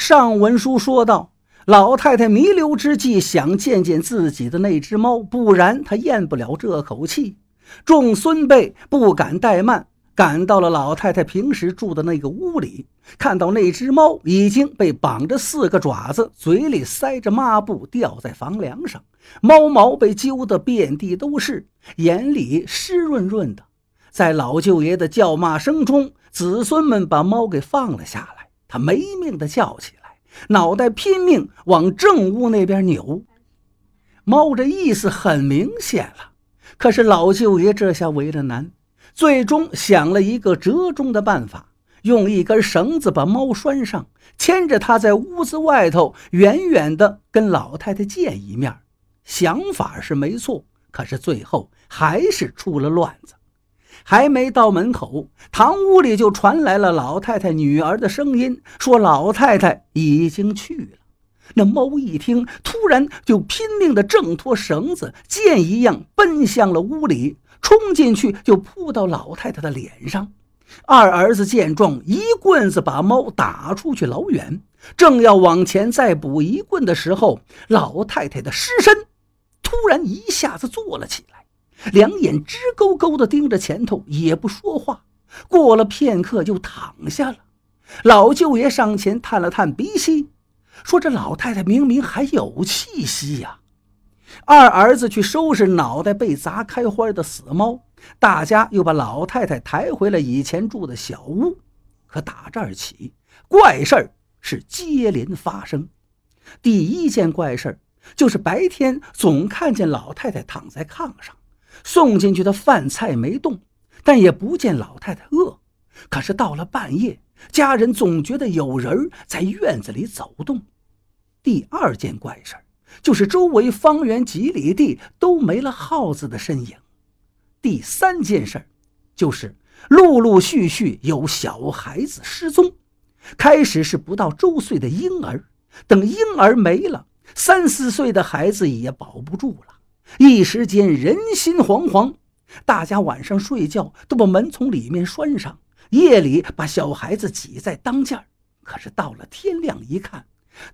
上文书说道：“老太太弥留之际，想见见自己的那只猫，不然她咽不了这口气。”众孙辈不敢怠慢，赶到了老太太平时住的那个屋里，看到那只猫已经被绑着四个爪子，嘴里塞着抹布，吊在房梁上，猫毛被揪得遍地都是，眼里湿润润的。在老舅爷的叫骂声中，子孙们把猫给放了下来。他没命的叫起来，脑袋拼命往正屋那边扭。猫这意思很明显了，可是老舅爷这下为了难，最终想了一个折中的办法，用一根绳子把猫拴上，牵着它在屋子外头远远的跟老太太见一面。想法是没错，可是最后还是出了乱子。还没到门口，堂屋里就传来了老太太女儿的声音，说老太太已经去了。那猫一听，突然就拼命地挣脱绳子，箭一样奔向了屋里，冲进去就扑到老太太的脸上。二儿子见状，一棍子把猫打出去老远，正要往前再补一棍的时候，老太太的尸身突然一下子坐了起来。两眼直勾勾地盯着前头，也不说话。过了片刻，就躺下了。老舅爷上前探了探鼻息，说：“这老太太明明还有气息呀。”二儿子去收拾脑袋被砸开花的死猫，大家又把老太太抬回了以前住的小屋。可打这儿起，怪事儿是接连发生。第一件怪事儿就是白天总看见老太太躺在炕上。送进去的饭菜没动，但也不见老太太饿。可是到了半夜，家人总觉得有人在院子里走动。第二件怪事就是周围方圆几里地都没了耗子的身影。第三件事就是陆陆续续有小孩子失踪。开始是不到周岁的婴儿，等婴儿没了，三四岁的孩子也保不住了。一时间人心惶惶，大家晚上睡觉都把门从里面拴上，夜里把小孩子挤在当间可是到了天亮一看，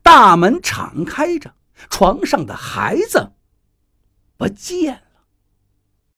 大门敞开着，床上的孩子不见了。